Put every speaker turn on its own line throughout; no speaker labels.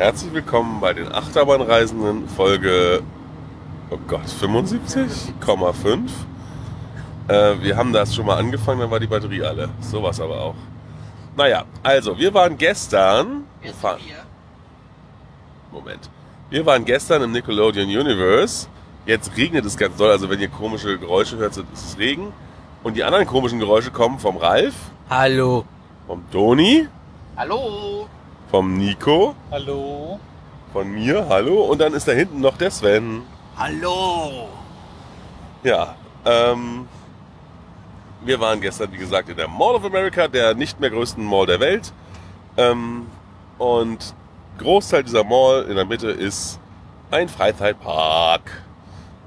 Herzlich willkommen bei den Achterbahnreisenden Folge, oh Gott, 75,5. Äh, wir haben das schon mal angefangen, dann war die Batterie alle. Sowas aber auch. Naja, also, wir waren gestern. Wir
sind
fahren,
wir?
Moment. Wir waren gestern im Nickelodeon Universe. Jetzt regnet es ganz doll, also wenn ihr komische Geräusche hört, so ist es Regen. Und die anderen komischen Geräusche kommen vom Ralf,
Hallo.
vom Doni,
Hallo.
Vom Nico,
Hallo.
von mir, hallo. Und dann ist da hinten noch der Sven.
Hallo.
Ja, ähm, wir waren gestern, wie gesagt, in der Mall of America, der nicht mehr größten Mall der Welt. Ähm, und Großteil dieser Mall in der Mitte ist ein Freizeitpark.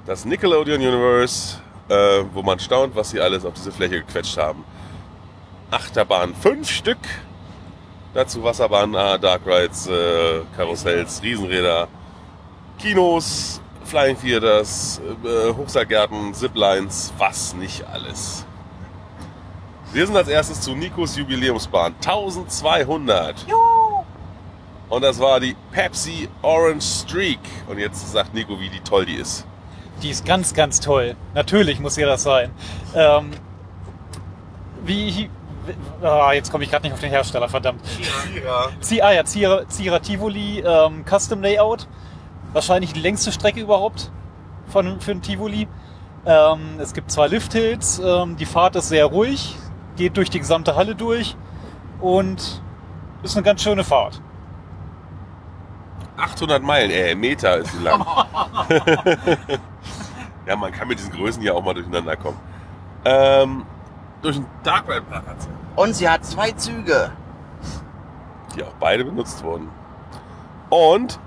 Das Nickelodeon Universe, äh, wo man staunt, was sie alles auf diese Fläche gequetscht haben. Achterbahn fünf Stück. Dazu Wasserbahnen, äh, Dark Rides, äh, Karussells, Riesenräder, Kinos, Flying Theaters, äh, Hochseilgärten, Ziplines, was nicht alles. Wir sind als erstes zu Nikos Jubiläumsbahn 1200. Und das war die Pepsi Orange Streak. Und jetzt sagt Nico, wie die toll die ist.
Die ist ganz, ganz toll. Natürlich muss sie das sein. Ähm, wie. Ah, jetzt komme ich gerade nicht auf den Hersteller, verdammt.
Ja.
Zi- Ah ja, Zierer, Zierer Tivoli ähm, Custom Layout. Wahrscheinlich die längste Strecke überhaupt von, für ein Tivoli. Ähm, es gibt zwei Lifthills. Ähm, die Fahrt ist sehr ruhig, geht durch die gesamte Halle durch und ist eine ganz schöne Fahrt.
800 Meilen, äh, Meter ist sie lang. ja, man kann mit diesen Größen ja auch mal durcheinander kommen. Ähm, durch den Dark Ride Park hat sie.
Und sie hat zwei Züge.
die auch beide benutzt wurden. Und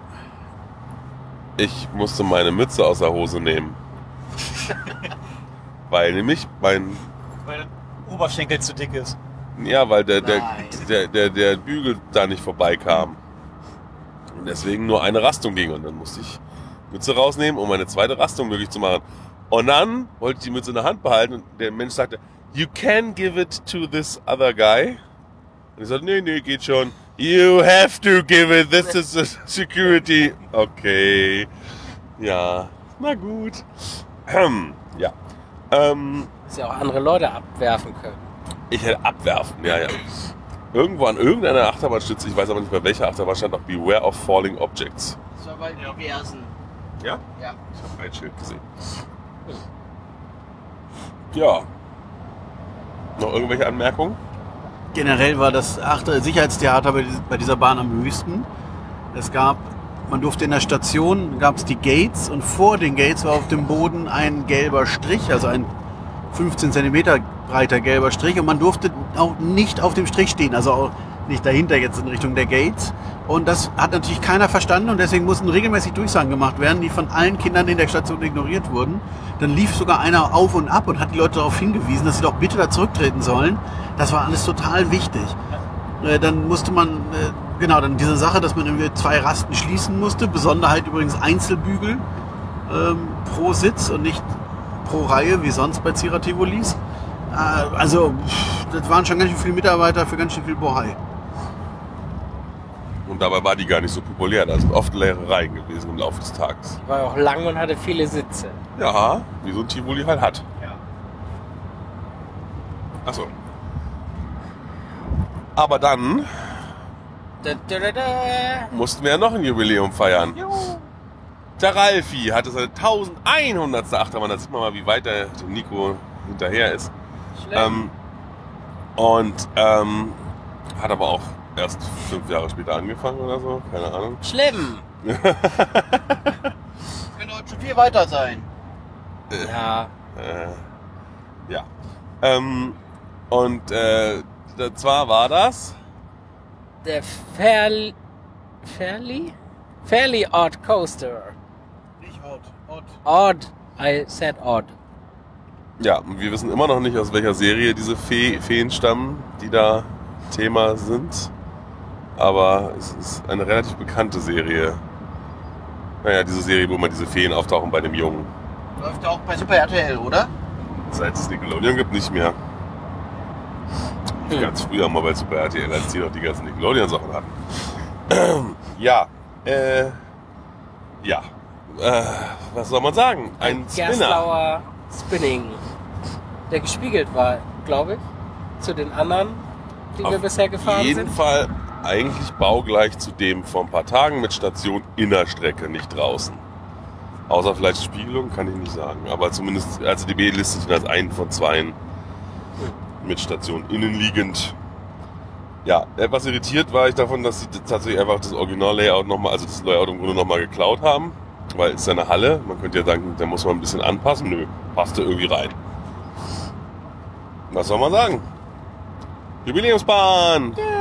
ich musste meine Mütze aus der Hose nehmen. Weil nämlich mein,
Weil der Oberschenkel zu dick ist.
ja, weil der, der,
Nein.
der, der, der Bügel da nicht vorbeikam. Und deswegen nur eine Rastung ging. Und dann musste ich Mütze rausnehmen, um eine zweite Rastung möglich zu machen. Und dann wollte ich die Mütze in der Hand behalten und der Mensch sagte, you can give it to this other guy. Und ich sagte, nee, nee, geht schon. You have to give it, this is a security. Okay. Ja, na gut. Hm, ja. Ähm,
Dass ja auch andere Leute abwerfen können.
ich hätte abwerfen, ja, ja. Irgendwo an irgendeiner Achterbahnstütze, ich weiß aber nicht mehr welcher Achterbahn, stand auch Beware of Falling Objects.
Das war bei diversen.
Ja?
Ja.
Ich habe ein Schild gesehen. Ja. Noch irgendwelche Anmerkungen?
Generell war das achte Sicherheitstheater bei dies- bei dieser Bahn am höchsten. Es gab, man durfte in der Station, gab es die Gates und vor den Gates war auf dem Boden ein gelber Strich, also ein 15 Zentimeter breiter gelber Strich und man durfte auch nicht auf dem Strich stehen, also nicht dahinter jetzt in Richtung der Gates. Und das hat natürlich keiner verstanden und deswegen mussten regelmäßig Durchsagen gemacht werden, die von allen Kindern in der Station ignoriert wurden. Dann lief sogar einer auf und ab und hat die Leute darauf hingewiesen, dass sie doch bitte da zurücktreten sollen. Das war alles total wichtig. Äh, Dann musste man, äh, genau, dann diese Sache, dass man irgendwie zwei Rasten schließen musste. Besonderheit übrigens Einzelbügel ähm, pro Sitz und nicht pro Reihe, wie sonst bei Zierer Tivolis. Äh, also, das waren schon ganz schön viele Mitarbeiter für ganz schön viel Bohai.
Und dabei war die gar nicht so populär. Da sind oft leere Reihen gewesen im Laufe des Tages.
War auch lang und hatte viele Sitze.
Ja, wie so ein Tivoli halt hat.
Ja.
Achso. Aber dann
Da, da, da,
mussten wir ja noch ein Jubiläum feiern. Der Ralfi hatte seine 1100. Achterbahn. Da sieht man mal, wie weit der dem Nico hinterher ist.
Schlimm.
Ähm, und ähm, hat aber auch erst fünf Jahre später angefangen oder so. Keine Ahnung.
Schlimm.
Könnte heute schon viel weiter sein.
Ja.
Äh, ja. Ähm, und äh, zwar war das.
Der Fairly. Fairly? Fairly Odd Coaster.
Nicht Ort, Ort.
Odd. I said odd.
Ja, und wir wissen immer noch nicht, aus welcher Serie diese Fee, Feen stammen, die da Thema sind. Aber es ist eine relativ bekannte Serie. Naja, diese Serie, wo man diese Feen auftauchen bei dem Jungen.
Läuft ja auch bei Super RTL, oder?
Seit es Nickelodeon gibt, nicht mehr.
Hm.
Ganz früher mal bei Super RTL, als die noch die ganzen Nickelodeon-Sachen hatten. ja, Äh, ja. Äh, was soll man sagen? Ein Spinner.
Gerstlauer Spinning, der gespiegelt war, glaube ich, zu den anderen, die wir
Auf
bisher gefahren
jeden
sind.
Fall eigentlich baugleich zu dem vor ein paar Tagen mit Station Innerstrecke, nicht draußen. Außer vielleicht Spiegelung, kann ich nicht sagen. Aber zumindest, also DB listet ihn als einen von zweien mit Station innenliegend. Ja, etwas irritiert war ich davon, dass sie tatsächlich einfach das Original-Layout nochmal, also das Layout im Grunde nochmal geklaut haben. Weil es ist ja eine Halle, man könnte ja sagen, da muss man ein bisschen anpassen. Nö, passte irgendwie rein. Was soll man sagen? Jubiläumsbahn!
Äh,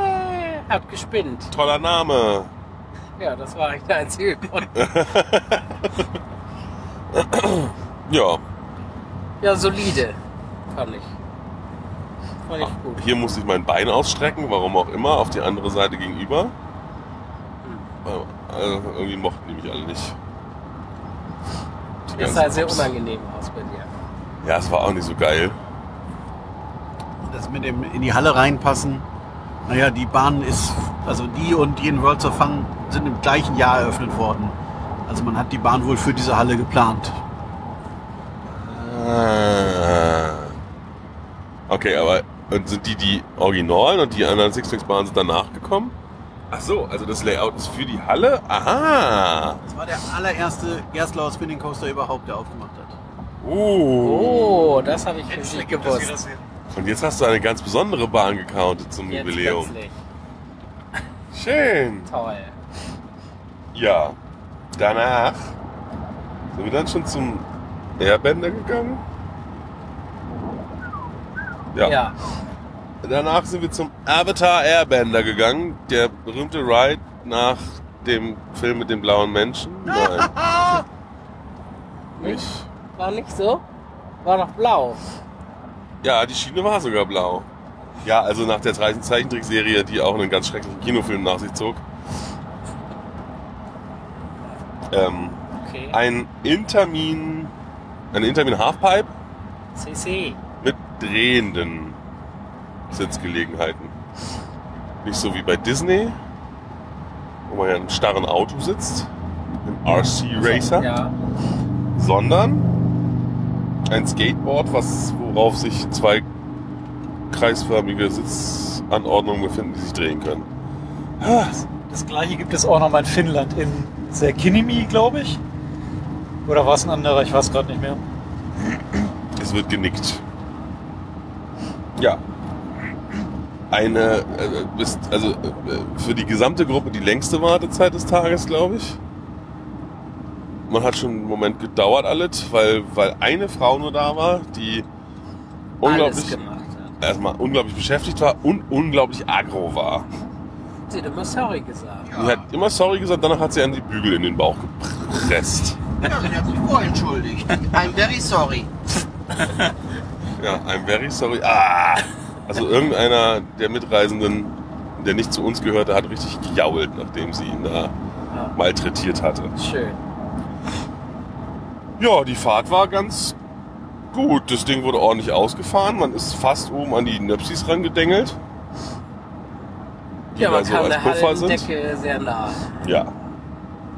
hat gespinnt.
Toller Name.
Ja, das war eigentlich der einzige Grund.
Ja,
Ja, solide, fand ich. Fand ich gut.
hier musste ich mein Bein ausstrecken, warum auch immer, auf die andere Seite gegenüber. Also, irgendwie mochten die mich alle nicht. Die
Das sah sehr
Cops.
unangenehm aus bei dir.
Ja, es war auch nicht so geil.
Das mit dem in die Halle reinpassen. Naja, die Bahn ist, also die und die in Worlds of Fun sind im gleichen Jahr eröffnet worden. Also man hat die Bahn wohl für diese Halle geplant.
Ah. Okay, aber und sind die die Originalen und die anderen Sixpacks-Bahnen sind danach gekommen? Ach so, also das Layout ist für die Halle? Aha!
Das war der allererste Gerstlauer Spinning Coaster überhaupt, der aufgemacht hat.
Oh.
Oh, das habe ich nicht gewusst.
Und jetzt hast du eine ganz besondere Bahn gecountet zum
Jetzt
Jubiläum.
plötzlich.
Schön.
Toll.
Ja. Danach sind wir dann schon zum Airbender gegangen. Ja.
Ja.
Danach sind wir zum Avatar Airbender gegangen. Der berühmte Ride nach dem Film mit den blauen Menschen. Nein. Nicht?
War nicht so? War noch blau.
Ja, die Schiene war sogar blau. Ja, also nach der 30 Zeichentrickserie, die auch einen ganz schrecklichen Kinofilm nach sich zog. Ähm,
Okay.
ein Intermin, eine Intermin Halfpipe
CC.
mit drehenden Sitzgelegenheiten. Nicht so wie bei Disney, wo man ja in einem starren Auto sitzt, im RC Racer,
Ja.
sondern ein Skateboard, was, worauf sich zwei kreisförmige Sitzanordnungen befinden, die sich drehen können.
Das gleiche gibt es auch noch mal in Finnland, in Serkinimi, glaube ich. Oder war es ein anderer? Ich weiß gerade nicht mehr.
Es wird genickt. Ja. Eine, äh, ist, also äh, für die gesamte Gruppe die längste Wartezeit des Tages, glaube ich. Man hat schon einen Moment gedauert alles, weil, weil eine Frau nur da war, die unglaublich,
gemacht hat.
erstmal unglaublich beschäftigt war und unglaublich aggro war.
Sie hat immer sorry gesagt.
Die hat immer sorry gesagt, danach hat sie an die Bügel in den Bauch gepresst.
Ja, sie hat sich vorentschuldigt. I'm very sorry.
Ja, I'm very sorry. Ah! Also irgendeiner der Mitreisenden, der nicht zu uns gehörte, hat richtig gejault, nachdem sie ihn da
Ja.
malträtiert hatte.
Schön.
Ja, die Fahrt war ganz gut. Das Ding wurde ordentlich ausgefahren. Man ist fast oben an die Nöpsis rangedengelt. Die
Ja, man
so
kam der
Puffer sind.
Hallendecke sehr nah.
Ja.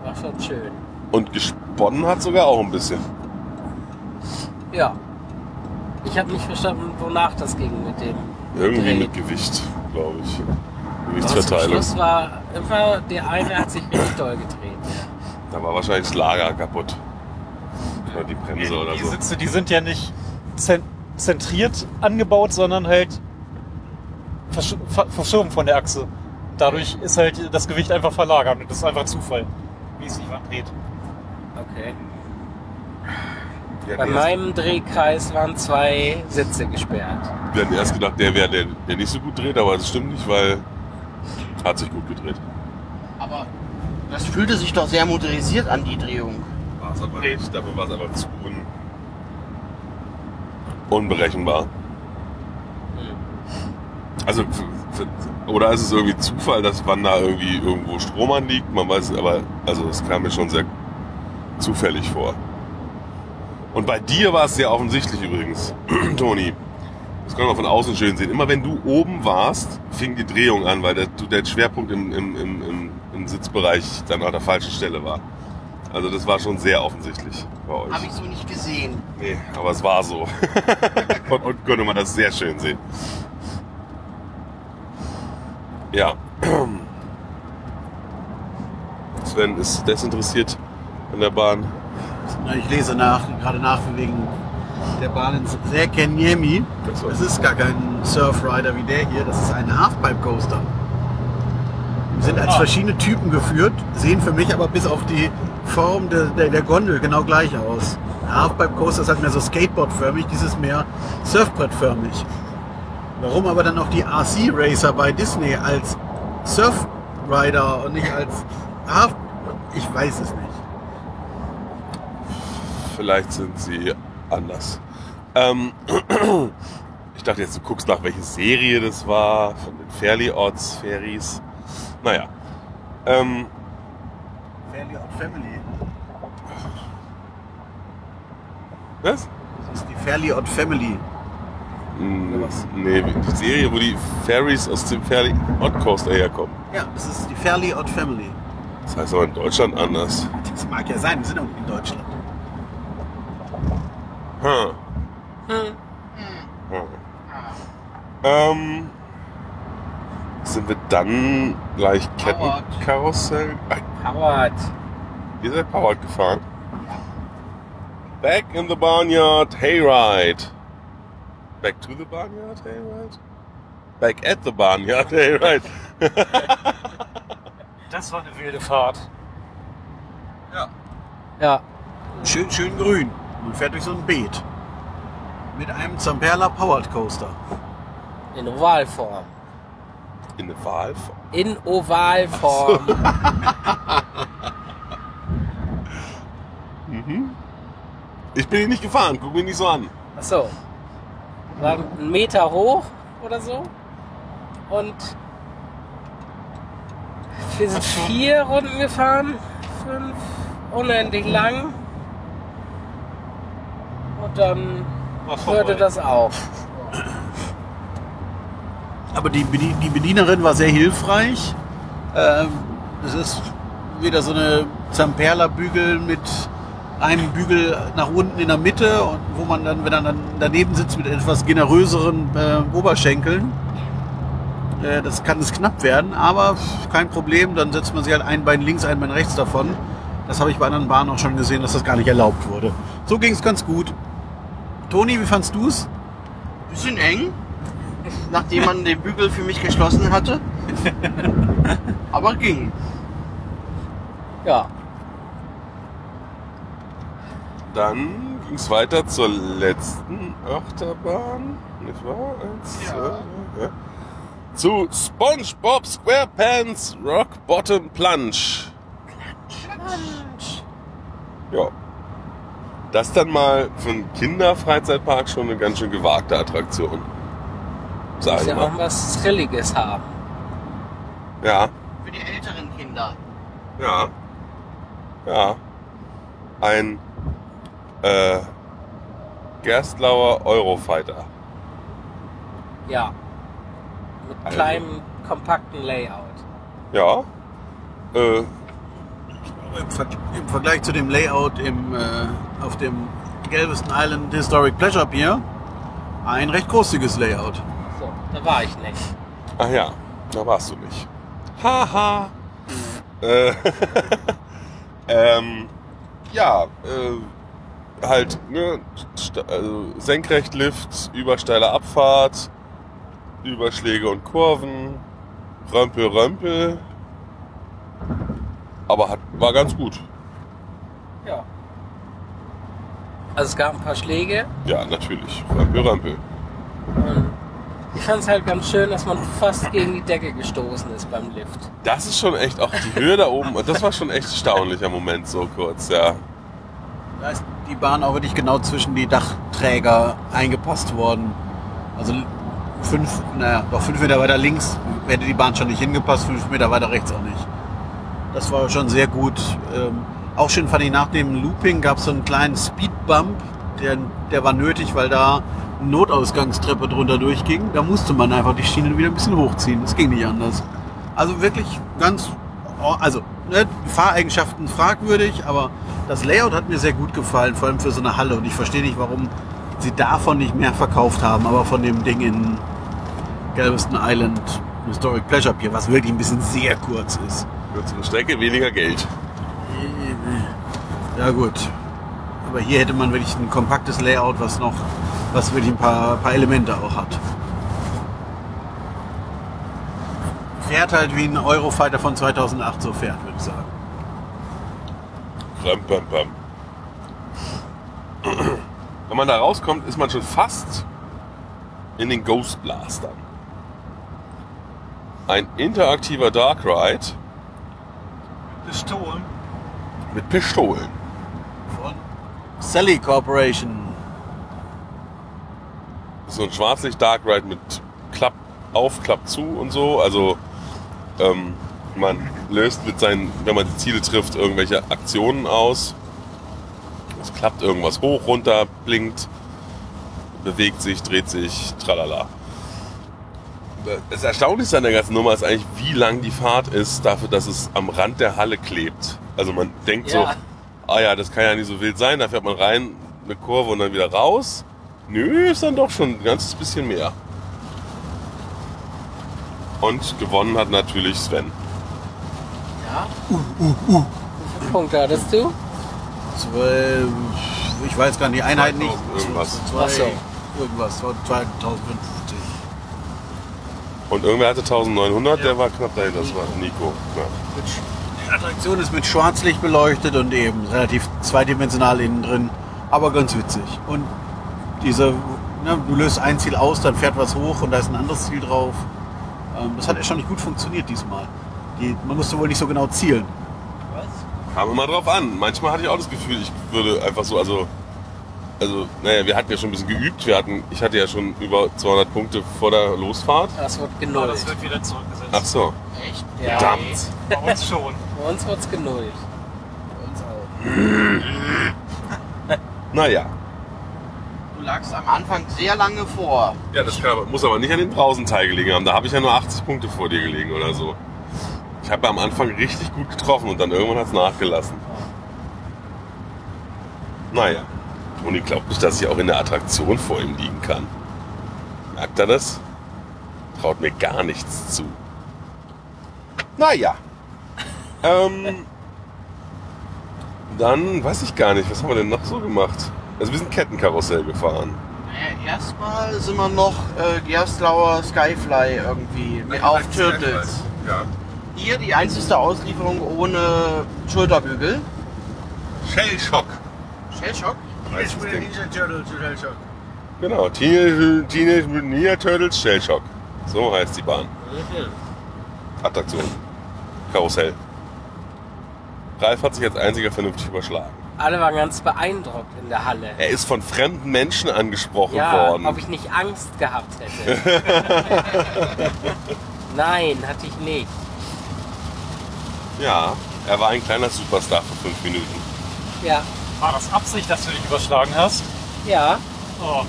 War schon schön.
Und gesponnen hat sogar auch ein bisschen.
Ja. Ich habe nicht verstanden, wonach das ging mit dem
Irgendwie
Dreh.
mit Gewicht, glaube ich.
Aber zum
Gewichtsverteilung.
Schluss war immer, der eine hat sich richtig doll gedreht.
Da war wahrscheinlich das Lager kaputt. Oder die Bremse oder
die
so.
Sitze, die sind ja nicht zen- zentriert angebaut, sondern halt versch ver verschoben von der Achse. Dadurch ist halt das Gewicht einfach verlagert und das ist einfach Zufall, wie es sich dreht.
Okay. Bei meinem Drehkreis waren zwei Sitze gesperrt.
wir hatten erst gedacht, der wäre der, der nicht so gut dreht, aber das stimmt nicht, weil hat sich gut gedreht.
Aber das fühlte sich doch sehr motorisiert an, die Drehung.
War es aber nicht, dafür war es aber zu un unberechenbar. Also, f- f- oder ist es irgendwie Zufall, dass wann da irgendwie irgendwo Strom anliegt? Man weiß es, aber also es kam mir schon sehr zufällig vor. Und bei dir war es sehr offensichtlich übrigens, Toni. Das kann man von außen schön sehen. Immer wenn du oben warst, fing die Drehung an, weil der, du- der Schwerpunkt im, im, im, im, im Sitzbereich dann an der falschen Stelle war. Also das war schon sehr offensichtlich bei euch.
Habe ich so nicht gesehen.
Nee, aber es war so. Von unten konnte man das sehr schön sehen. Ja. Sven ist desinteressiert an der Bahn.
Na, Ich lese nach, gerade nach wegen der Bahn in Serkeniemi. Das ist gar kein Surfrider wie der hier, das ist ein Halfpipe Coaster. Die sind als
Ah.
verschiedene Typen geführt, sehen für mich aber bis auf die Form der, der, der Gondel genau gleich aus. Der Halfpipe Coaster ist halt mehr so Skateboardförmig, dieses mehr Surfbrettförmig. Warum aber dann auch die RC Racer bei Disney als Surfrider und nicht als Half... Ich weiß es nicht.
Vielleicht sind sie anders. Ähm, ich dachte jetzt, du guckst nach, welche Serie das war, von den Fairly Odds Fairies. Naja. Ähm,
Fairly Odd Family.
was?
Das ist die Fairly Odd Family.
Hm,
Oder was?
Nee, die Serie, wo die Fairies aus dem Fairly Odd Coaster herkommen.
Ja, das ist die Fairly Odd Family.
Das heißt aber in Deutschland anders.
Das mag ja sein, wir sind auch nicht in Deutschland.
Hm.
Hm.
Hm. Ähm, sind wir dann gleich
Powered.
Kettenkarussell?
Howard.
Ihr seid Powered gefahren? Back in the Barnyard Hayride. Back to the Barnyard Hayride? Back at the Barnyard Hayride.
Das war eine wilde Fahrt.
Ja.
Schön, schön grün. Man fährt durch so ein Beet. Mit einem Zamperla Powered Coaster.
In Ovalform.
In Wahl?
In Ovalform.
Mhm. Ich bin hier nicht gefahren, guck mich nicht so an.
Achso. War ein Meter hoch oder so. Und wir sind vier Runden gefahren. Fünf. Unendlich lang. Und dann hörte das auf.
Aber die, die Bedienerin war sehr hilfreich. Ähm, Es ist wieder so eine Zamperla-Bügel mit einem Bügel nach unten in der Mitte und wo man dann, wenn er dann daneben sitzt mit etwas generöseren äh, Oberschenkeln, äh, das kann es knapp werden, aber kein Problem. Dann setzt man sich halt ein Bein links, ein Bein rechts davon. Das habe ich bei anderen Bahnen auch schon gesehen, dass das gar nicht erlaubt wurde. So ging es ganz gut. Toni, wie fandst du es?
Bisschen eng, nachdem man den Bügel für mich geschlossen hatte. Aber ging.
Ja.
Dann ging es weiter zur letzten Achterbahn. Nicht wahr? Eins,
Ja.
zwei, ja. Zu SpongeBob SquarePants Rock Bottom Plunge. Ja. Das dann mal für einen Kinderfreizeitpark schon eine ganz schön gewagte Attraktion. Sag
Muss
ich
ja auch was Thrilliges haben.
Ja,
Für die älteren Kinder.
ja. Ja. Ein äh, Gerstlauer Eurofighter.
Ja. Mit
Also-
kleinem, kompakten Layout.
Ja. Äh,
Im, Ver Im Vergleich zu dem Layout im, äh, auf dem Galveston Island Historic Pleasure Pier ein recht großzügiges Layout.
Da war ich nicht.
ach ja, da warst du nicht. Haha. äh, ähm, ja, äh, halt, ne, also Senkrechtlift, übersteile Abfahrt, Überschläge und Kurven, Römpel, Römpel. Aber hat, war ganz gut.
Ja. Also es gab ein paar Schläge
Ja, natürlich. Römpel, Römpel.
und ich fand es halt ganz schön, dass man fast gegen die Decke gestoßen ist beim Lift.
Das ist schon echt, auch die Höhe da oben, das war schon echt erstaunlicher Moment so kurz, ja.
Da ist die Bahn auch wirklich genau zwischen die Dachträger eingepasst worden. Also fünf, naja, doch fünf Meter weiter links hätte die Bahn schon nicht hingepasst, fünf Meter weiter rechts auch nicht. Das war schon sehr gut. Ähm, auch schön fand ich nach dem Looping gab es so einen kleinen Speedbump, der, der war nötig, weil da Notausgangstreppe drunter durchging. Da musste man einfach die Schienen wieder ein bisschen hochziehen. Das ging nicht anders. Also wirklich ganz, also ne, Fahreigenschaften fragwürdig, aber das Layout hat mir sehr gut gefallen, vor allem für so eine Halle. Und ich verstehe nicht, warum sie davon nicht mehr verkauft haben, aber von dem Ding in Galveston Island Historic Pleasure Pier, was wirklich ein bisschen sehr kurz ist.
Kürzere Strecke, weniger Geld.
Ja gut. Aber hier hätte man wirklich ein kompaktes Layout, was noch, was wirklich ein paar, paar Elemente auch hat. Fährt halt wie ein Eurofighter von 2008 so fährt, würde ich sagen.
Pam, pam, pam. Wenn man da rauskommt, ist man schon fast in den Ghost Blastern. Ein interaktiver Dark Ride
Pistolen.
mit Pistolen.
Von Sally Corporation.
so ein Schwarzlicht Dark Ride mit Klapp auf, Klapp zu und so. Also ähm, man löst mit seinen, wenn man die Ziele trifft, irgendwelche Aktionen aus. Es klappt irgendwas hoch, runter, blinkt, bewegt sich, dreht sich, tralala. Das Erstaunlichste an der ganzen Nummer ist eigentlich, wie lang die Fahrt ist, dafür, dass es am Rand der Halle klebt. Also man denkt
Ja.
so, ah ja, das kann ja nicht so wild sein, da fährt man rein, eine Kurve und dann wieder raus. Nö, ist dann doch schon ein ganzes bisschen mehr. Und gewonnen hat natürlich Sven.
Ja. Wie viele Punkte hattest du?
Zwölf, ich weiß gar nicht, die Einheit nicht.
2000 irgendwas.
Zwei,
so.
Irgendwas, 2050.
Und irgendwer hatte 1900, der war knapp dahinter, das war Nico. Ja.
Attraktion ist mit Schwarzlicht beleuchtet und eben relativ zweidimensional innen drin, aber ganz witzig. Und diese, ne, du löst ein Ziel aus, dann fährt was hoch und da ist ein anderes Ziel drauf. Ähm, das hat erstaunlich gut funktioniert diesmal. Die, man musste wohl nicht so genau zielen.
Kam immer drauf an. Manchmal hatte ich auch das Gefühl, ich würde einfach so, also, also, naja, wir hatten ja schon ein bisschen geübt. Wir hatten, ich hatte ja schon über 200 Punkte vor der Losfahrt.
Das wird genullt.
das wird wieder zurückgesetzt.
Ach so,
Echt?
Ja.
verdammt.
Bei uns schon.
Bei uns wird's genullt.
Uns auch.
Naja.
Du lagst am Anfang sehr lange vor.
Ja, das kann, aber- muss aber nicht an den Brausenteil gelegen haben. Da habe ich ja nur 80 Punkte vor dir gelegen oder so. Ich habe am Anfang richtig gut getroffen und dann irgendwann hat es nachgelassen. Naja. Und ich glaube nicht, dass ich auch in der Attraktion vor ihm liegen kann. Merkt er das? Traut mir gar nichts zu. Naja. Ähm, dann weiß ich gar nicht, was haben wir denn noch so gemacht? Also wir sind Kettenkarussell gefahren.
Naja, erstmal sind wir noch äh, Gerstlauer Skyfly irgendwie mit auf Turtles.
Ja.
Hier die einzige Auslieferung ohne Schulterbügel.
Shellshock.
Shellshock?
Heißt das Ding. Genau, Teenage, Teenage Mutant Ninja Turtles Shellshock. So heißt die Bahn. Attraktion. Karussell. Ralf hat sich als einziger vernünftig überschlagen.
Alle waren ganz beeindruckt in der Halle.
Er ist von fremden Menschen angesprochen
Ja,
worden.
ob ich nicht Angst gehabt hätte. Nein, hatte ich nicht.
Ja, er war ein kleiner Superstar für fünf Minuten.
Ja,
War das Absicht, dass du dich überschlagen hast?
ja.
Oh.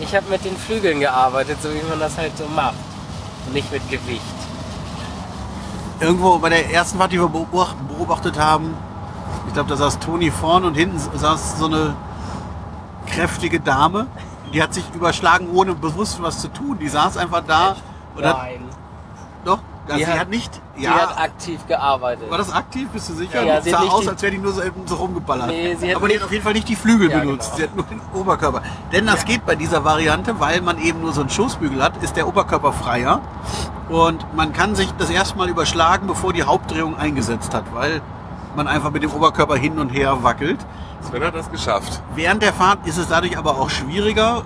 Ich habe mit den Flügeln gearbeitet, so wie man das halt so macht. Und nicht mit Gewicht.
Irgendwo bei der ersten Fahrt, die wir beobacht- beobachtet haben, ich glaube, da saß Toni vorn und hinten saß so eine kräftige Dame. Die hat sich überschlagen, ohne bewusst was zu tun. Die saß einfach da und hat,
Nein,
doch, ja,
Die
sie
hat-
hat, nicht,
sie
ja,
hat aktiv gearbeitet.
war das aktiv, bist du sicher?
Ja,
das
sie hat
sah aus,
die-
als wäre die nur so, eben so rumgeballert.
Nee, sie hat
Aber die
nicht-
hat auf jeden Fall nicht die Flügel
Ja,
benutzt,
genau.
sie hat nur den Oberkörper. Denn das geht bei dieser Variante, weil man eben nur so einen Schoßbügel hat, ist der Oberkörper freier. Und man kann sich das erste Mal überschlagen, bevor die Hauptdrehung eingesetzt hat, weil man einfach mit dem Oberkörper hin und her wackelt.
Sven hat das geschafft.
Während der Fahrt ist es dadurch aber auch schwieriger.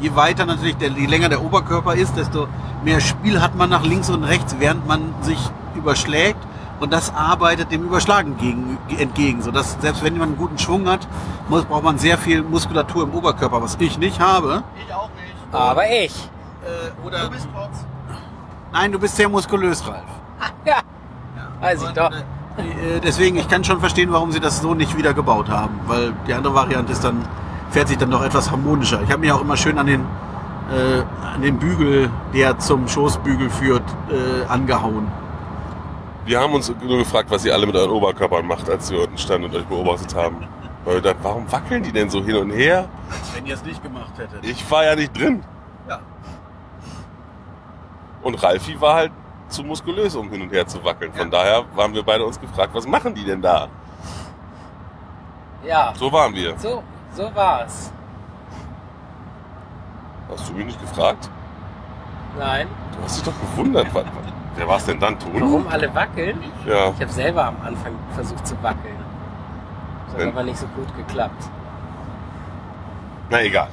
Je weiter natürlich, der, je länger der Oberkörper ist, desto mehr Spiel hat man nach links und rechts, während man sich überschlägt. Und das arbeitet dem Überschlagen gegen, entgegen, sodass selbst wenn man einen guten Schwung hat, muss, braucht man sehr viel Muskulatur im Oberkörper, was ich nicht habe.
Ich auch nicht.
Aber ich.
Äh, oder
Du bist trotz.
nein, du bist sehr muskulös, Ralf.
Ja, weiß ich doch.
äh, äh, deswegen, ich kann schon verstehen, warum sie das so nicht wieder gebaut haben, weil die andere Variante ist dann fährt sich dann doch etwas harmonischer. Ich habe mich auch immer schön an den, äh, an den Bügel, der zum Schoßbügel führt, äh, angehauen.
Wir haben uns nur gefragt, was ihr alle mit euren Oberkörpern macht, als wir unten standen und euch beobachtet haben. Weil wir dachten, warum wackeln die denn so hin und her?
Als wenn ihr es nicht gemacht hättet.
Ich war ja nicht drin.
Ja.
Und Ralfi war halt zu muskulös, um hin und her zu wackeln. Von daher waren wir beide uns gefragt, was machen die denn da?
Ja,
So waren wir.
so, so war's.
Hast du mich nicht gefragt?
Nein.
Du hast dich doch gewundert. Was- Wer war es denn dann, Toni?
Warum alle wackeln?
Ja.
Ich habe selber am Anfang versucht zu wackeln. Das hat
Wenn-
aber nicht so gut geklappt.
Na egal.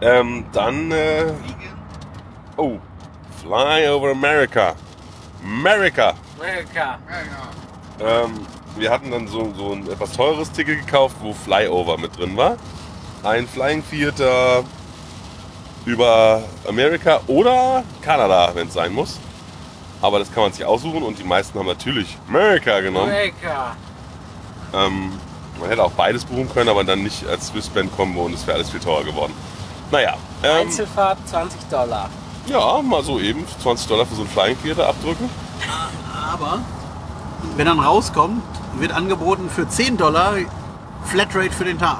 ähm, dann, äh, oh, Fly over America. America.
Amerika.
Ähm, wir hatten dann so, so ein etwas teures Ticket gekauft, wo Flyover mit drin war. Ein Flying Theater über Amerika oder Kanada, wenn es sein muss. Aber das kann man sich aussuchen und die meisten haben natürlich America genommen.
Amerika.
Ähm, man hätte auch beides buchen können, aber dann nicht als Swissband-Kombo und es wäre alles viel teurer geworden. Naja, ähm,
Einzelfahrt 20 Dollar.
ja, mal so eben 20 Dollar für so ein Flying Theater abdrücken.
Aber wenn dann rauskommt, wird angeboten für 10 Dollar Flatrate für den Tag.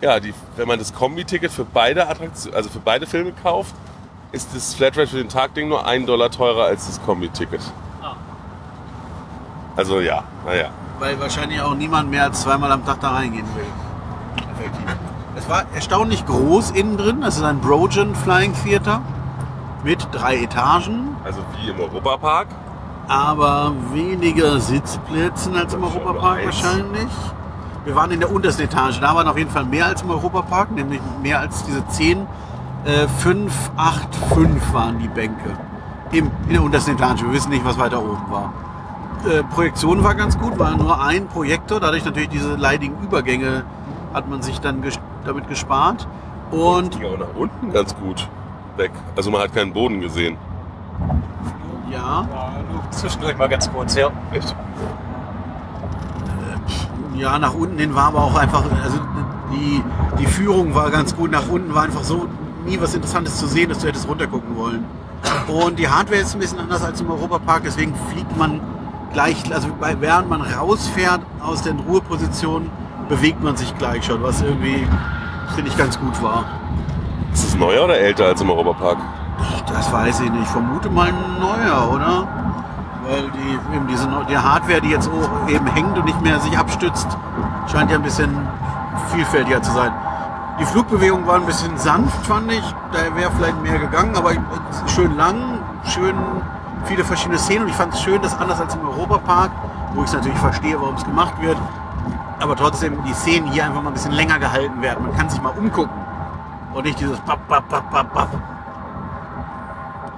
Ja, die, wenn man das Kombi-Ticket für beide Attraktionen, also für beide Filme kauft, ist das Flatrate für den Tag-Ding nur 1 Dollar teurer als das Kombi-Ticket.
Ah.
Also ja, naja.
Weil wahrscheinlich auch niemand mehr als zweimal am Tag da reingehen will. Effektiv. Es war erstaunlich groß innen drin. Es ist ein Brogen Flying Theater mit drei Etagen,
Also wie im Europapark.
Aber weniger Sitzplätzen als im Europapark wahrscheinlich. Wir waren in der untersten Etage. Da waren auf jeden Fall mehr als im Europapark, nämlich mehr als diese 10. Äh, 5, 8, 5 waren die Bänke. Im, in der untersten Etage. Wir wissen nicht, was weiter oben war. Äh, Projektion war ganz gut, war nur ein Projektor. Dadurch natürlich diese leidigen Übergänge hat man sich dann ges damit gespart. Und
ging auch nach unten ganz gut weg. Also man hat keinen Boden gesehen.
Ja,
Ja, zwischendurch mal ganz kurz, ja.
Echt?
Ja, nach unten hin war aber auch einfach, also die, die Führung war ganz gut. Nach unten war einfach so nie was Interessantes zu sehen, dass du hättest runtergucken wollen. Und die Hardware ist ein bisschen anders als im Europapark, deswegen fliegt man gleich, also während man rausfährt aus der Ruheposition, bewegt man sich gleich schon, was irgendwie, finde ich, ganz gut war.
Ist es neuer oder älter als im Europapark?
Das weiß ich nicht. Ich vermute mal neuer, oder? Weil die, eben diese die Hardware, die jetzt eben hängt und nicht mehr sich abstützt, scheint ja ein bisschen vielfältiger zu sein. Die Flugbewegung war ein bisschen sanft, fand ich. Da wäre vielleicht mehr gegangen, aber schön lang, schön viele verschiedene Szenen. Und ich fand es schön, dass anders als im Europapark, wo ich es natürlich verstehe, warum es gemacht wird, aber trotzdem die Szenen hier einfach mal ein bisschen länger gehalten werden. Man kann sich mal umgucken und nicht dieses bap, bap, bap, bap, bap.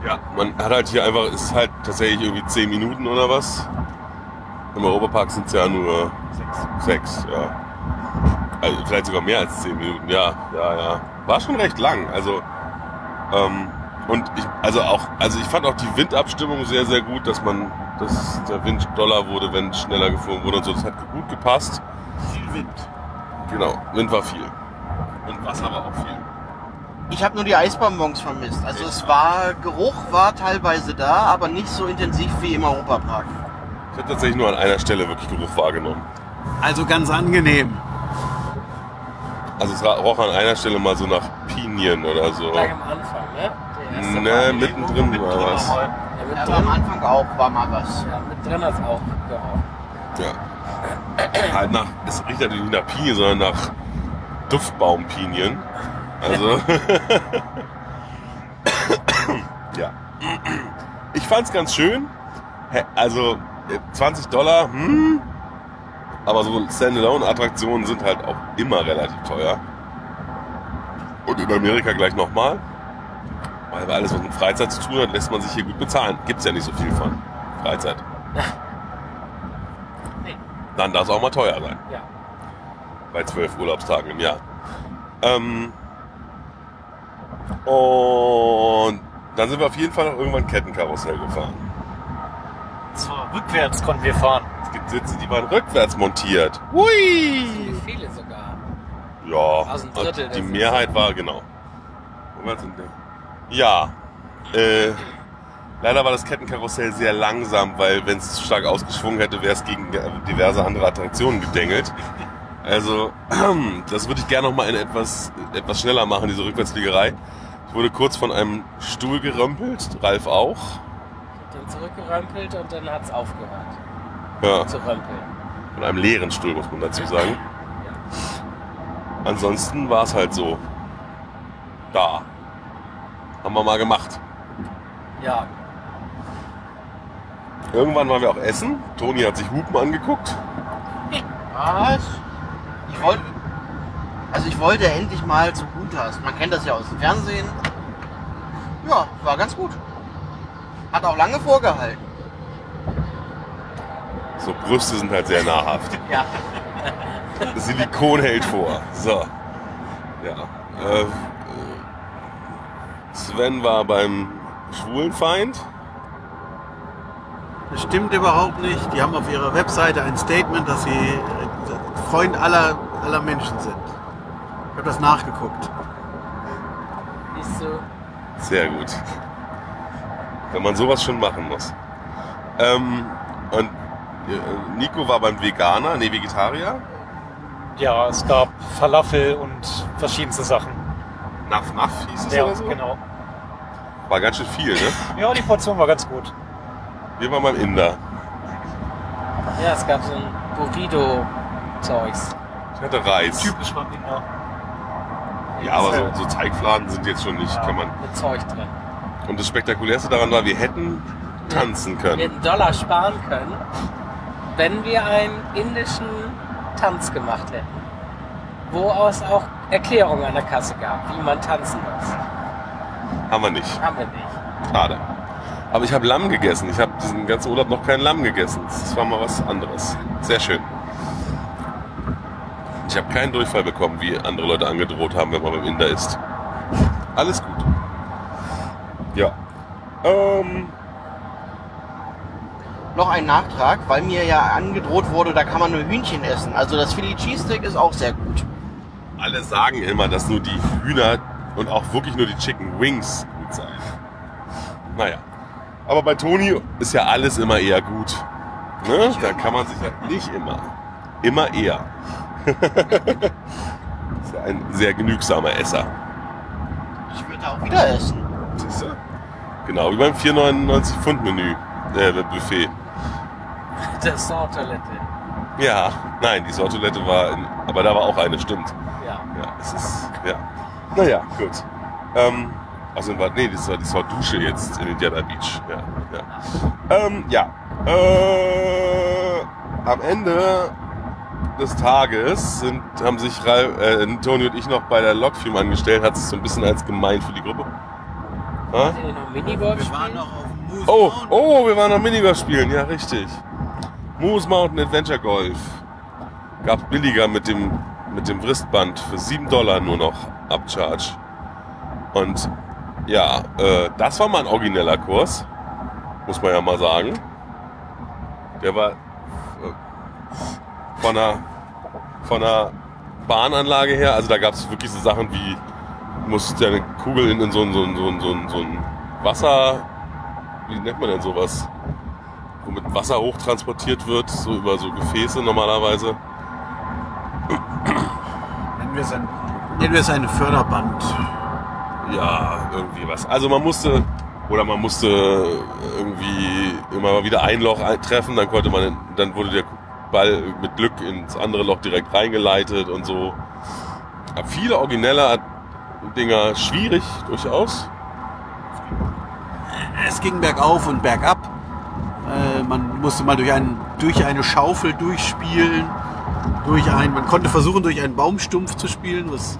Ja. Man hat halt hier einfach, es ist halt tatsächlich irgendwie 10 Minuten oder was. Im Europapark sind es ja nur 6, ja. Also vielleicht sogar mehr als 10 Minuten, ja, ja, ja. War schon recht lang. Also, ähm, und ich, also auch, also ich fand auch die Windabstimmung sehr, sehr gut, dass man, dass der Wind doller wurde, wenn schneller geflogen wurde und so. Das hat gut gepasst.
Viel Wind.
Genau, Wind war viel. Und Wasser war auch viel.
Ich habe nur die Eisbonbons vermisst. Also es war, Geruch war teilweise da, aber nicht so intensiv wie im Europapark.
Ich habe tatsächlich nur an einer Stelle wirklich Geruch wahrgenommen.
Also ganz angenehm.
Also es roch an einer Stelle mal so nach Pinien oder so.
Gleich am Anfang, ne? Der erste
Ne,
Part.
mittendrin war was.
Ja, mit
Aber am Anfang auch war mal was.
ja, mit drin hat es auch geraucht.
Ja. Halt nach, es riecht natürlich nicht nach Pinien, sondern nach Duftbaumpinien. Also. ja. Ich fand's ganz schön. Also, äh, 20 Dollar, hm. Aber so Standalone-Attraktionen sind halt auch immer relativ teuer. Und in Amerika gleich nochmal. Weil alles, was mit Freizeit zu tun hat, lässt man sich hier gut bezahlen. Gibt's ja nicht so viel von. Freizeit.
Nee.
Dann darf es auch mal teuer sein.
Ja.
Bei zwölf Urlaubstagen im Jahr. Ähm, und dann sind wir auf jeden Fall noch irgendwann Kettenkarussell gefahren.
So, rückwärts konnten wir fahren.
Es gibt Sitze, die waren rückwärts montiert.
Wie viele sogar.
Ja,
Also ein Drittel
die. Mehrheit war, genau. Ja, äh, leider war das Kettenkarussell sehr langsam, weil wenn es stark ausgeschwungen hätte, wäre es gegen diverse andere Attraktionen gedengelt. Also, das würde ich gerne noch mal in etwas, etwas schneller machen, diese Rückwärtsfliegerei. Ich wurde kurz von einem Stuhl gerömpelt, Ralf auch.
Dann zurückgerömpelt und dann hat's aufgehört
Ja,
zu römpeln.
von einem leeren Stuhl, muss man dazu sagen. Ansonsten war es halt so. Da. Haben wir mal gemacht.
Ja,
Irgendwann waren wir auch essen. Toni hat sich Hupen angeguckt.
Was? Ich wollte. Also ich wollte endlich mal zu Hutas. Man kennt das ja aus dem Fernsehen. Ja, war ganz gut. Hat auch lange vorgehalten.
So, Brüste sind halt sehr nahrhaft.
Ja.
Silikon hält vor. So. Ja. Äh, Sven war beim Schwulenfeind.
Das stimmt überhaupt nicht. Die haben auf ihrer Webseite ein Statement, dass sie Freund aller, aller Menschen sind. Ich habe das nachgeguckt.
siehst du.
Sehr gut. Wenn man sowas schon machen muss. Ähm, und äh, Nico war beim Veganer, nee, Vegetarier.
Ja, es gab Falafel und verschiedenste Sachen.
Naf Naf hieß es
Ja,
oder so.
genau.
War ganz schön viel, ne?
Ja, die Portion war ganz gut.
Wir waren beim Inder.
Ja, es gab so ein Burrito-Zeugs.
Ich hatte Reis.
Typisch Inder.
Ja, aber so, so Teigfladen sind jetzt schon nicht,
Ja,
kann man.
Mit Zeug drin.
Und das Spektakulärste daran war, wir hätten tanzen
Wir
können.
hätten Dollar sparen können, wenn wir einen indischen Tanz gemacht hätten. Wo es auch Erklärungen an der Kasse gab, wie man tanzen muss.
Haben wir nicht.
Haben wir nicht.
Schade. Aber ich habe Lamm gegessen. Ich habe diesen ganzen Urlaub noch kein Lamm gegessen. Das war mal was anderes. Sehr schön. Ich habe keinen Durchfall bekommen, wie andere Leute angedroht haben, wenn man beim Inder ist. Alles gut. Ja. Ähm,
Noch ein Nachtrag, weil mir ja angedroht wurde, da kann man nur Hühnchen essen. Also das Philly Cheesesteak ist auch sehr gut.
alle sagen immer, dass nur die Hühner und auch wirklich nur die Chicken Wings gut seien. Naja. Aber bei Toni ist ja alles immer eher gut. Ne? Da kann man sich ja nicht immer. Immer eher. ist ja ein sehr genügsamer Esser.
Ich würde auch wieder essen.
Siehst du? Genau, wie beim 4,99 Pfund Menü, äh, Buffet.
Das Sortoilette.
Ja, nein, die Sortoilette war, in, aber da war auch eine, stimmt.
Ja.
Ja, es ist, ja. Naja, gut. Ähm, also, war, nee, das war, das war Dusche jetzt in Indiana Beach. Ja, ja. Ähm, ja. Äh, am Ende des Tages sind, haben sich Ralf, äh, Toni und ich noch bei der Lokfilm angestellt, hat sich so ein bisschen als gemein für die Gruppe. Ha?
Wir waren noch auf dem Moose
Oh,
Mountain.
oh, wir waren noch Minigolf spielen, ja, richtig. Moose Mountain Adventure Golf. Gab billiger mit dem, mit dem Wristband für 7 Dollar nur noch Upcharge. Und ja, äh, das war mal ein origineller Kurs. Muss man ja mal sagen. Der war äh, von der, von der Bahnanlage her, also da gab es wirklich so Sachen wie, musst deine Kugel in, in so ein, so ein, so ein, so ein, so ein Wasser, wie nennt man denn sowas? Wo mit Wasser hochtransportiert wird, so über so Gefäße normalerweise.
Nennen wir es ein, nennen wir es ein Förderband.
Ja, irgendwie was. Also man musste, oder man musste irgendwie immer mal wieder ein Loch treffen, dann konnte man, dann wurde der Ball mit Glück ins andere Loch direkt reingeleitet und so. Aber viele originelle Dinger schwierig, durchaus.
Es ging bergauf und bergab. Äh, man musste mal durch, einen, durch eine Schaufel durchspielen. Durch ein, man konnte versuchen, durch einen Baumstumpf zu spielen, was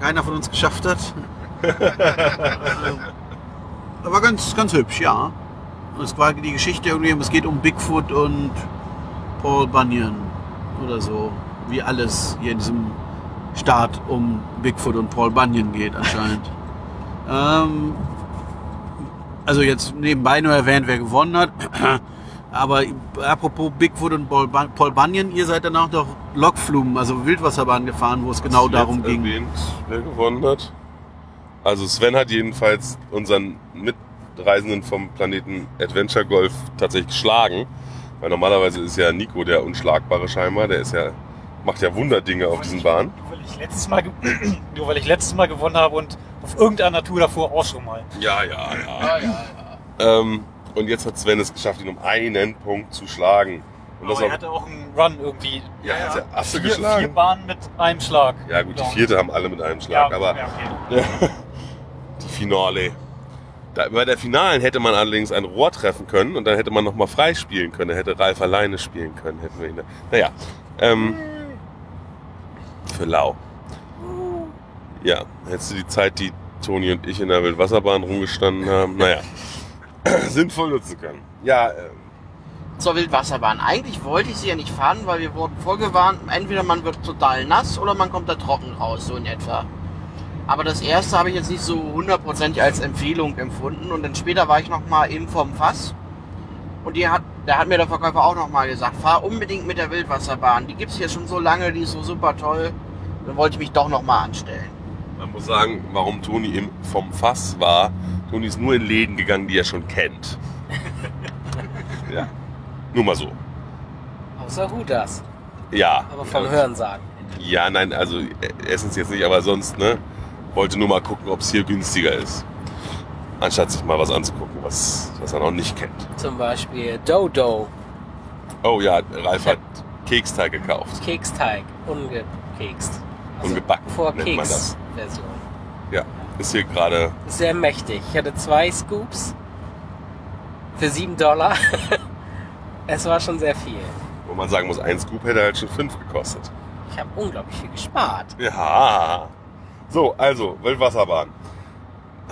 keiner von uns geschafft hat. Aber ganz, ganz hübsch, ja. Und es war die Geschichte irgendwie, es geht um Bigfoot und Paul Bunyan oder so. Wie alles hier in diesem Staat um Bigfoot und Paul Bunyan geht anscheinend. ähm, also jetzt nebenbei nur erwähnt, wer gewonnen hat. Aber apropos Bigfoot und Paul Bun- Paul Bunyan, ihr seid danach doch Lokflumen, also Wildwasserbahn gefahren, wo es genau darum
Jetzt
ging.
Erwähnt, wer gewonnen hat. Also Sven hat jedenfalls unseren Mitreisenden vom Planeten Adventure Golf tatsächlich geschlagen. Weil normalerweise ist ja Nico der Unschlagbare scheinbar. Der ist ja, macht ja Wunderdinge auf diesen Bahnen.
Nur weil ich letztes Mal, ge- nur weil ich letztes Mal gewonnen habe und auf irgendeiner Tour davor auch schon mal.
Ja, ja, ja.
Ja, ja, ja.
Ähm, und jetzt hat Sven es geschafft, ihn um einen Punkt zu schlagen. Und das
Aber er
auch,
hatte auch einen Run irgendwie.
ja, er hat ja Asse
Vier, vier
geschlagen.
Bahnen mit einem Schlag.
Ja gut, die vierte haben alle mit einem Schlag,
Ja,
aber
ja, okay.
die Finale. Da, bei der Finalen hätte man allerdings ein Rohr treffen können und dann hätte man nochmal frei spielen können. Hätte Ralf alleine spielen können. Hätten wir ihn da. Naja, ähm, für lau. Ja, hättest du die Zeit, die Toni und ich in der Wildwasserbahn rumgestanden haben, naja, sinnvoll nutzen können. Ja, ähm,
Zur Wildwasserbahn. Eigentlich wollte ich sie ja nicht fahren, weil wir wurden vorgewarnt, entweder man wird total nass oder man kommt da trocken raus, so in etwa. Aber das erste habe ich jetzt nicht so hundertprozentig als Empfehlung empfunden. Und dann später war ich nochmal eben vorm Fass. Und die hat, da hat mir der Verkäufer auch nochmal gesagt, fahr unbedingt mit der Wildwasserbahn. Die gibt's hier schon so lange, die ist so super toll. Dann wollte ich mich doch nochmal anstellen.
Man muss sagen, warum Toni im vom Fass war. Toni ist nur in Läden gegangen, die er schon kennt. ja. Nur mal so.
Außer Hudas.
Ja.
Aber vom
ja.
Hörensagen.
Ja, nein, also äh, essen es jetzt nicht, aber sonst, ne? Wollte nur mal gucken, ob es hier günstiger ist. Anstatt sich mal was anzugucken, was, was er noch nicht kennt.
Zum Beispiel Dodo.
Oh ja, Ralf hat Keksteig gekauft.
Keksteig. Ungekekst.
Ungebacken
Vor
nennt man das.
Keks-Version.
Ja, ist hier gerade.
Sehr mächtig. Ich hatte zwei Scoops für 7 Dollar. es war schon sehr viel.
Wo man sagen muss, ein Scoop hätte halt schon fünf gekostet.
Ich habe unglaublich viel gespart.
Ja. So, also, Wildwasserbahn.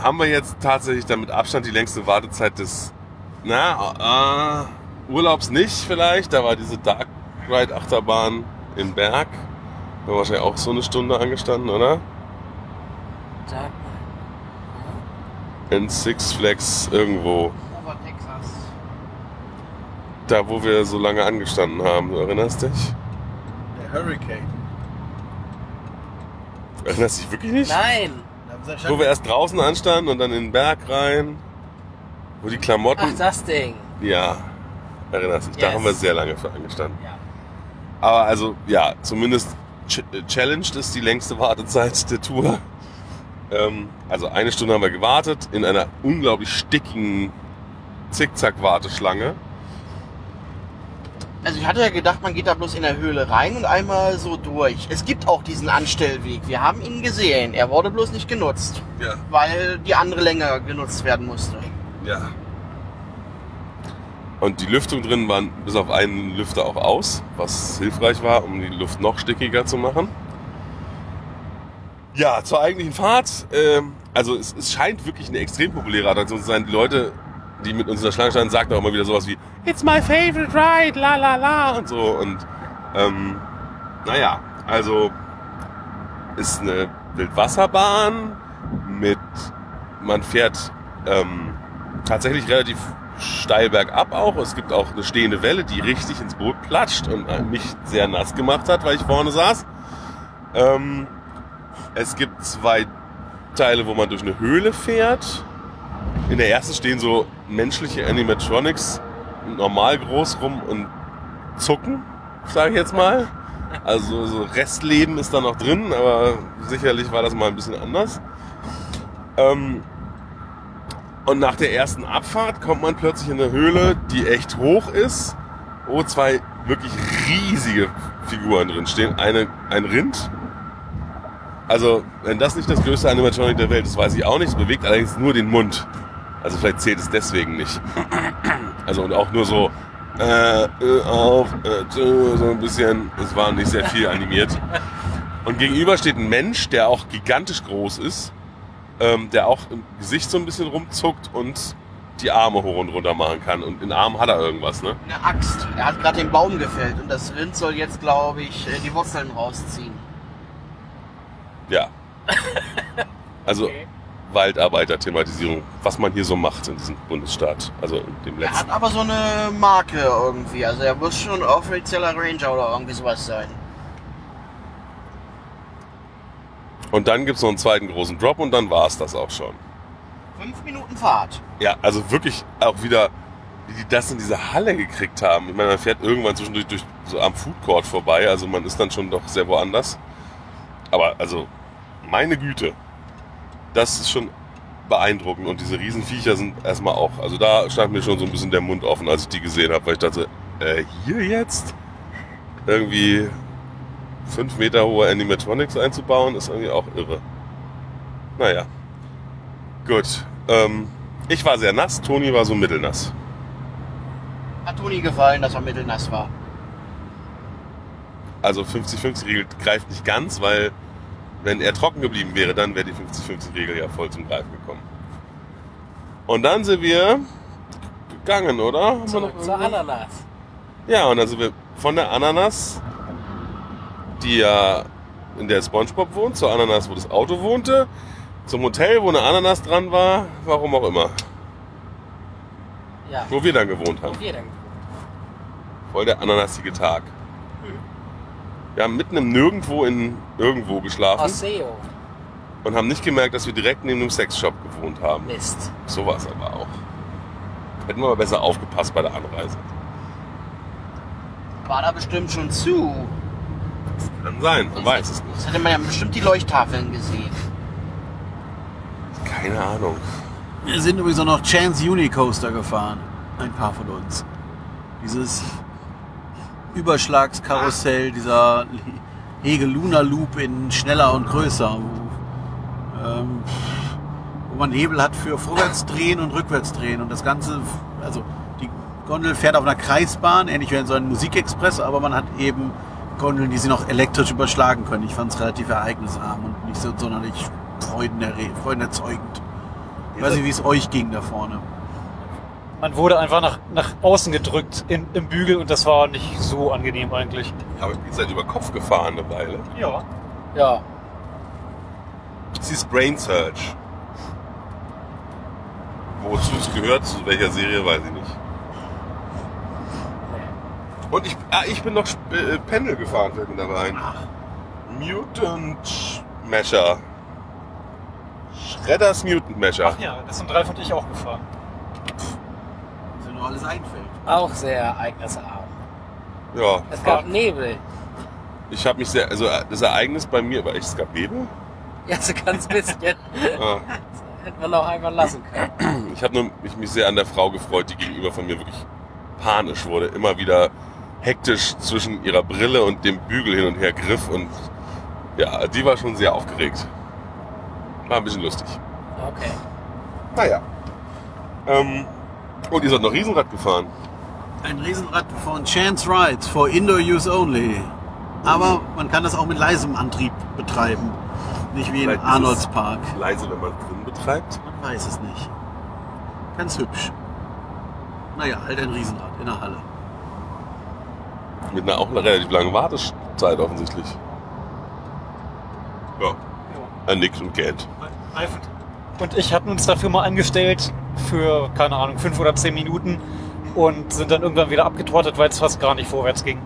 Haben wir jetzt tatsächlich dann mit Abstand die längste Wartezeit des, na, äh, Urlaubs nicht vielleicht. Da war diese Dark Ride Achterbahn in Berg. Da war wahrscheinlich auch so eine Stunde angestanden, oder?
Da,
In Six Flags irgendwo.
Over Texas.
Da, wo wir so lange angestanden haben. Du erinnerst dich?
Der Hurricane.
Erinnerst dich wirklich nicht?
nein!
Wo wir erst draußen anstanden und dann in den Berg rein. Wo die Klamotten.
Ach, das Ding.
Ja, erinnerst dich. Da
Yes.
haben wir sehr lange für angestanden.
Ja.
Aber also, ja, zumindest ch äh, challenged ist die längste Wartezeit der Tour. Ähm, also eine Stunde haben wir gewartet in einer unglaublich stickigen Zickzack-Warteschlange.
Also ich hatte ja gedacht, man geht da bloß in der Höhle rein und einmal so durch. Es gibt auch diesen Anstellweg. Wir haben ihn gesehen. Er wurde bloß nicht genutzt,
Ja.
weil die andere länger genutzt werden musste.
Ja. Und die Lüftung drin waren bis auf einen Lüfter auch aus, was hilfreich war, um die Luft noch stickiger zu machen. Ja, zur eigentlichen Fahrt. Ähm, also es, es scheint wirklich eine extrem populäre Attraktion zu sein. Die Leute, die mit uns in der Schlange standen, sagten auch immer wieder sowas wie It's my favorite ride, la la la und so. Und ähm, naja, also ist eine Wildwasserbahn mit, man fährt ähm, tatsächlich relativ steil bergab auch. Es gibt auch eine stehende Welle, die richtig ins Boot platscht und mich sehr nass gemacht hat, weil ich vorne saß. Ähm, es gibt zwei Teile, wo man durch eine Höhle fährt. In der ersten stehen so menschliche Animatronics normal groß rum und zucken, sage ich jetzt mal. Also so Restleben ist da noch drin, aber sicherlich war das mal ein bisschen anders. Ähm, und nach der ersten Abfahrt kommt man plötzlich in eine Höhle, die echt hoch ist, wo zwei wirklich riesige Figuren drin stehen. Eine, ein Rind. Also, wenn das nicht das größte Animatronic der Welt ist, weiß ich auch nicht. Es bewegt allerdings nur den Mund. Also vielleicht zählt es deswegen nicht. Also und auch nur so äh, äh, auf, äh, zu, so ein bisschen. Es war nicht sehr viel animiert. Und gegenüber steht ein Mensch, der auch gigantisch groß ist, ähm, der auch im Gesicht so ein bisschen rumzuckt und die Arme hoch und runter machen kann. Und in den Armen hat er irgendwas, ne?
Eine Axt. Er hat gerade den Baum gefällt und das Rind soll jetzt, glaube ich, äh, die Wurzeln rausziehen.
Ja. Also
Okay.
Waldarbeiter-Thematisierung, was man hier so macht in diesem Bundesstaat. Also in dem
Er hat
letzten.
aber so eine Marke irgendwie. Also er muss schon offizieller Ranger oder irgendwie sowas sein.
Und dann gibt's noch einen zweiten großen Drop und dann war's das auch schon.
Fünf Minuten Fahrt.
Ja, also wirklich auch wieder, wie die das in diese Halle gekriegt haben. Ich meine, man fährt irgendwann zwischendurch durch, so am Food Court vorbei, also man ist dann schon doch sehr woanders. Aber also, meine Güte, das ist schon beeindruckend und diese Riesenviecher sind erstmal auch, also da stand mir schon so ein bisschen der Mund offen, als ich die gesehen habe, weil ich dachte, äh, hier jetzt? Irgendwie fünf Meter hohe Animatronics einzubauen, ist irgendwie auch irre. Naja. Gut. Ähm, ich war sehr nass, Toni war so mittelnass.
Hat Toni gefallen, dass er mittelnass war.
Also 50-50-Regel greift nicht ganz, weil wenn er trocken geblieben wäre, dann wäre die 50-50-Regel ja voll zum Greifen gekommen. Und dann sind wir gegangen, oder? Haben
Zurück zur Ananas.
Ja, und dann sind wir von der Ananas, die ja in der Spongebob wohnt, zur Ananas, wo das Auto wohnte, zum Hotel, wo eine Ananas dran war, warum auch immer,
Ja.
wo wir dann gewohnt haben.
Wo wir dann
Voll der ananasige Tag. Wir haben mitten im Nirgendwo in irgendwo geschlafen
Osseo.
und haben nicht gemerkt, dass wir direkt neben einem Sexshop gewohnt haben.
Mist.
So war es aber auch. Hätten wir mal besser aufgepasst bei der Anreise.
War da bestimmt schon zu.
Kann sein, man weiß es nicht.
Das hätte man ja bestimmt die Leuchttafeln gesehen.
Keine Ahnung.
Wir sind übrigens auch noch Chance Unicoaster gefahren. Ein paar von uns. Dieses Überschlagskarussell, dieser Hege Luna Loop in schneller und größer. Wo, ähm, wo man Hebel hat für vorwärts drehen und rückwärts drehen. Und das Ganze, also die Gondel fährt auf einer Kreisbahn, ähnlich wie in so einem Musikexpress, aber man hat eben Gondeln, die sie noch elektrisch überschlagen können. Ich fand es relativ ereignisarm und nicht so sonderlich freudenerre- freudenerzeugend. Ich weiß nicht, wie es euch ging da vorne.
Man wurde einfach nach, nach außen gedrückt in, im Bügel und das war nicht so angenehm eigentlich.
Aber ihr seid über Kopf gefahren eine Weile.
Ja.
Ja.
Es ist Brain Search. Wozu es gehört, zu welcher Serie, weiß ich nicht. Und ich, ah, ich bin noch äh, Pendel gefahren, fällt mir dabei ein. Mutant Mesher. Shredders Mutant Mesher.
Ach ja, das sind Ralf und ich auch gefahren.
Noch alles einfällt.
Auch sehr ereignisarm.
Ja,
Es gab Nebel.
ich habe mich sehr, also äh, das Ereignis bei mir war echt, es gab Nebel.
Ja, so ganz bisschen.
Ah,
Hätte man auch einfach lassen können.
ich habe nur mich, mich sehr an der Frau gefreut, die gegenüber von mir wirklich panisch wurde. Immer wieder hektisch zwischen ihrer Brille und dem Bügel hin und her griff und ja, die war schon sehr aufgeregt. War ein bisschen lustig.
Okay.
Naja. Ähm, und ihr seid noch Riesenrad gefahren.
Ein Riesenrad von Chance Rides for Indoor Use Only. Aber man kann das auch mit leisem Antrieb betreiben. Nicht wie in
Vielleicht ist
Arnolds
es-
Park.
Leise, wenn man drin betreibt.
Man weiß es nicht. Ganz hübsch. Naja, halt ein Riesenrad in der Halle.
Mit einer auch einer relativ langen Wartezeit offensichtlich. Ja. Er nickt und geht.
Ralf und ich hatten uns dafür mal angestellt für, keine Ahnung, fünf oder zehn Minuten und sind dann irgendwann wieder abgetrottet, weil es fast gar nicht vorwärts ging.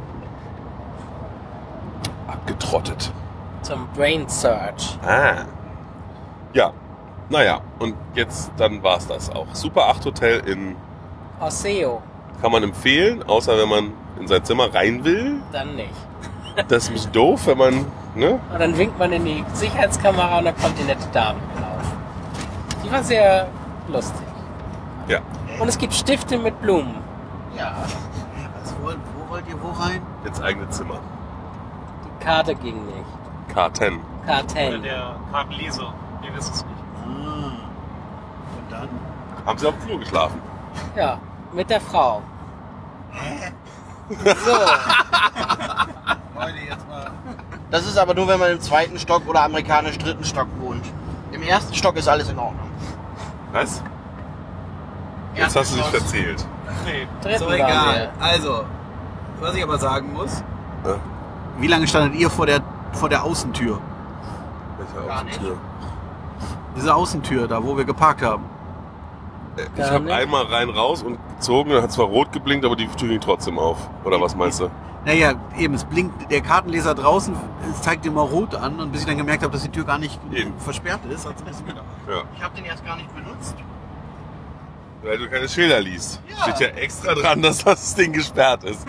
Abgetrottet.
Zum Brain Search.
Ah. Ja. Naja, und jetzt, dann war's das auch. Super 8 Hotel in,
Osseo.
kann man empfehlen, außer wenn man in sein Zimmer rein will.
Dann nicht.
Das ist ein bisschen doof, wenn man, ne?
Und dann winkt man in die Sicherheitskamera und dann kommt die nette Dame gelaufen. Die war sehr lustig.
Ja.
Und es gibt Stifte mit Blumen.
Ja.
Was wollt, wo wollt ihr wo rein?
Ins eigene Zimmer.
Die Karte ging nicht.
K10.
Oder
K10.
der Kartenleser, ihr wisst es nicht.
Ah. Und dann?
Haben sie auf dem Flur geschlafen?
Ja, mit der Frau. So,
Leute, jetzt mal.
Das ist aber nur, wenn man im zweiten Stock oder amerikanisch dritten Stock wohnt. Im ersten Stock ist alles in Ordnung.
Was? Jetzt hast du dich verzählt.
Nee,
So egal. Also, was ich aber sagen muss.
Ja.
Wie lange standet ihr vor der, vor der Außentür?
Welche
Gar
Außentür?
Diese Außentür da, wo wir geparkt haben.
Ich
Gar
habe
nicht.
einmal rein raus und gezogen, dann hat zwar rot geblinkt, aber die Tür ging trotzdem auf. Oder was meinst du?
Naja, eben, es blinkt, der Kartenleser draußen es zeigt immer rot an und bis ich dann gemerkt habe, dass die Tür gar nicht
Eben.
versperrt ist, hat es bisschen gedauert.
Ja.
Ich habe den erst gar nicht benutzt.
Weil du keine Schilder liest.
Ja.
Steht ja extra dran, dass das Ding gesperrt ist.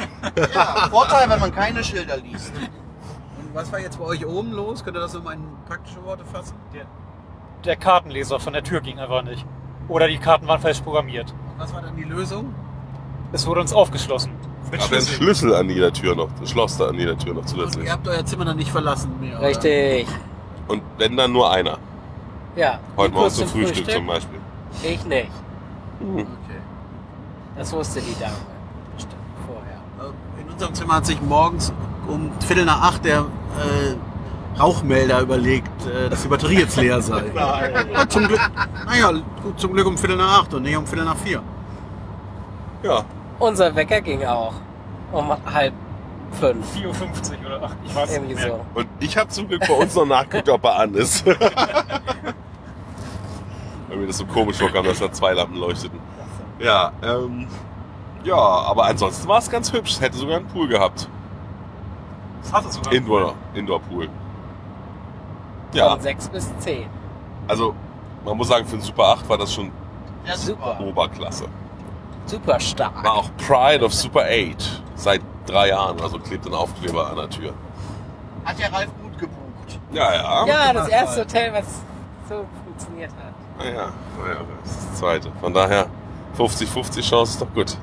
Ja, Vorteil, wenn man keine Schilder liest.
Und was war jetzt bei euch oben los? Könnt ihr das in in praktische Worte fassen?
Der Kartenleser von der Tür ging einfach nicht. Oder die Karten waren falsch programmiert.
Was war dann die Lösung?
Es wurde uns aufgeschlossen.
Mit
Aber ein Schlüssel an jeder Tür noch. Das Schloss da an jeder Tür noch
Und
zusätzlich.
ihr habt euer Zimmer dann nicht verlassen mehr. oder?
Richtig.
Und wenn dann nur einer.
Ja.
Heute Morgen zum Frühstück, zum Beispiel.
Ich nicht.
Okay.
Das wusste die Dame bestimmt vorher.
Äh, In unserem Zimmer hat sich morgens um Viertel nach acht der äh, Rauchmelder überlegt, äh, dass die Batterie jetzt leer sei. Ja, zum Glück, naja, gut, zum Glück um Viertel nach acht und nicht um Viertel nach vier.
Ja.
Unser Wecker ging auch um halb fünf.
4.50 Uhr oder 8, ich weiß
Irgendwie
nicht mehr.
so.
Und ich habe zum Glück bei uns noch nachgeguckt, ob er an ist. Weil mir das so komisch vorkam, dass da zwei Lampen leuchteten. Ja, ähm, ja, aber ansonsten war es ganz hübsch. Es hätte sogar einen Pool gehabt.
Das hat es sogar.
Indoor, Indoor-Pool. Ja,
Von sechs bis zehn.
also man muss sagen, für einen Super 8 war das schon
Ja, super.
Oberklasse.
Super stark.
War auch Pride of Super 8. Seit drei Jahren, also klebt ein Aufkleber an der Tür.
Hat ja Ralf gut gebucht.
Ja, ja.
Ja, das erste Hotel, was so funktioniert hat.
Naja, naja, das ist das zweite. Von daher 50-50 Chance ist doch gut.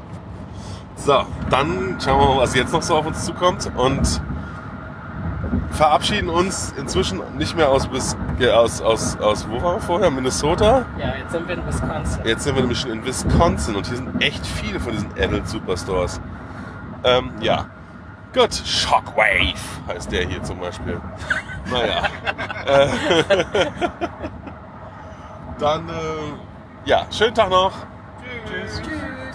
So, dann schauen wir mal, was jetzt noch so auf uns zukommt und verabschieden uns inzwischen nicht mehr aus, Wis- äh, aus, aus, aus wo waren wir vorher? Minnesota.
Ja, jetzt sind wir in Wisconsin.
Jetzt sind wir nämlich schon in Wisconsin und hier sind echt viele von diesen Adult Superstores. Ähm, ja. Gut, Shockwave heißt der hier zum Beispiel. Naja. äh, dann, äh, ja, schönen Tag noch. Tschüss.
Tschüss.